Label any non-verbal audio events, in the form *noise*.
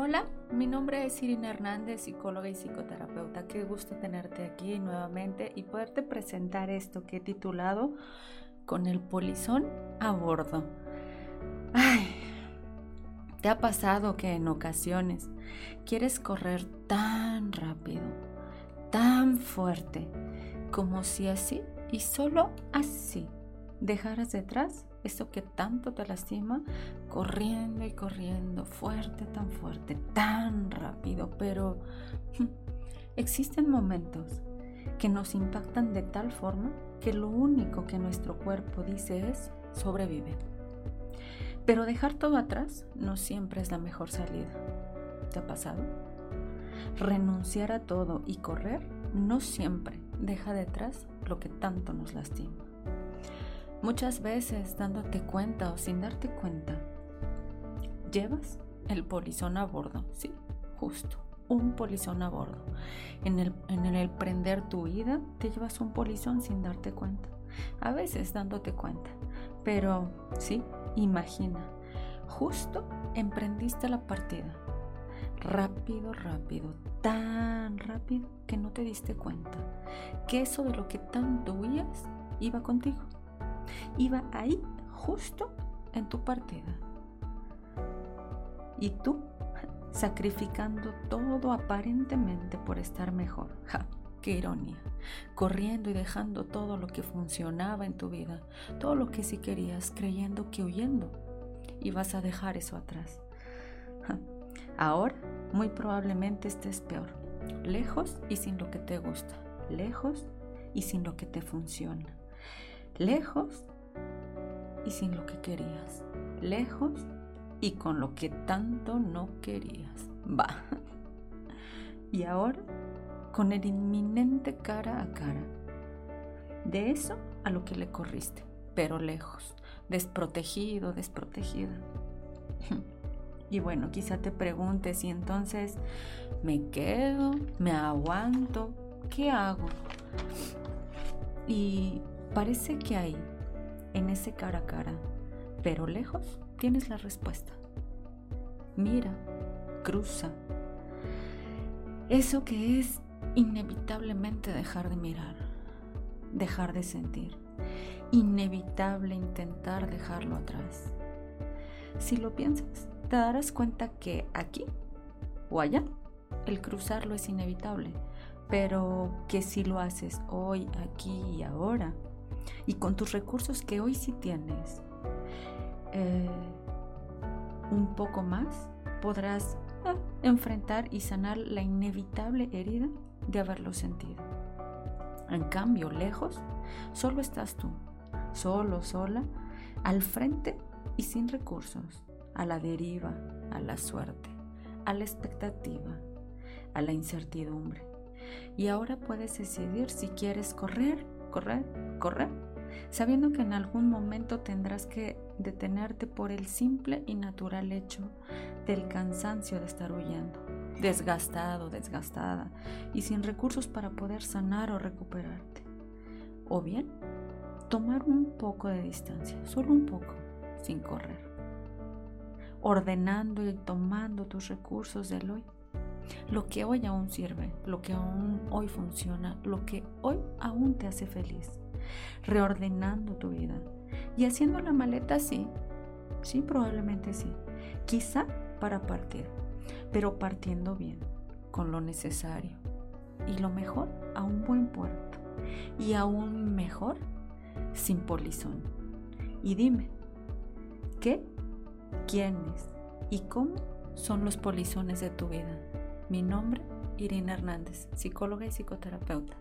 Hola, mi nombre es Irina Hernández, psicóloga y psicoterapeuta. Qué gusto tenerte aquí nuevamente y poderte presentar esto que he titulado Con el polizón a bordo. Ay, ¿te ha pasado que en ocasiones quieres correr tan rápido, tan fuerte, como si así y solo así dejaras detrás eso que tanto te lastima, corriendo y corriendo, fuerte, tan fuerte, tan rápido, pero *laughs* existen momentos que nos impactan de tal forma que lo único que nuestro cuerpo dice es sobrevive. Pero dejar todo atrás no siempre es la mejor salida. ¿Te ha pasado? Renunciar a todo y correr no siempre deja detrás lo que tanto nos lastima. Muchas veces dándote cuenta o sin darte cuenta, llevas el polizón a bordo, sí, justo, un polizón a bordo. En el, en el prender tu vida, te llevas un polizón sin darte cuenta, a veces dándote cuenta, pero sí, imagina, justo emprendiste la partida, rápido, rápido, tan rápido que no te diste cuenta que eso de lo que tanto huías iba contigo iba ahí justo en tu partida. Y tú sacrificando todo aparentemente por estar mejor. *laughs* ¡Qué ironía! Corriendo y dejando todo lo que funcionaba en tu vida, todo lo que sí querías, creyendo que huyendo ibas a dejar eso atrás. Ahora, muy probablemente estés peor, lejos y sin lo que te gusta, lejos y sin lo que te funciona lejos y sin lo que querías, lejos y con lo que tanto no querías. Va. *laughs* Y ahora con el inminente cara a cara. De eso a lo que le corriste, pero lejos, desprotegido, desprotegida. *laughs* Y bueno, quizá te preguntes si entonces me quedo, me aguanto, ¿qué hago? Y Parece que ahí, en ese cara a cara, pero lejos, tienes la respuesta. Mira, cruza. Eso que es inevitablemente dejar de mirar, dejar de sentir, inevitable intentar dejarlo atrás. Si lo piensas, te darás cuenta que aquí o allá, el cruzarlo es inevitable, pero que si lo haces hoy, aquí y ahora, y con tus recursos que hoy sí tienes, eh, un poco más podrás ah, enfrentar y sanar la inevitable herida de haberlo sentido. En cambio, lejos, solo estás tú, solo, sola, al frente y sin recursos, a la deriva, a la suerte, a la expectativa, a la incertidumbre. Y ahora puedes decidir si quieres correr correr, correr, sabiendo que en algún momento tendrás que detenerte por el simple y natural hecho del cansancio de estar huyendo, desgastado, desgastada y sin recursos para poder sanar o recuperarte. O bien, tomar un poco de distancia, solo un poco, sin correr, ordenando y tomando tus recursos del hoy lo que hoy aún sirve, lo que aún hoy funciona, lo que hoy aún te hace feliz, reordenando tu vida. Y haciendo la maleta sí, sí, probablemente sí, quizá para partir, pero partiendo bien, con lo necesario. Y lo mejor a un buen puerto. Y aún mejor sin polizón. Y dime, ¿qué, quiénes y cómo son los polizones de tu vida? Mi nombre, Irina Hernández, psicóloga y psicoterapeuta.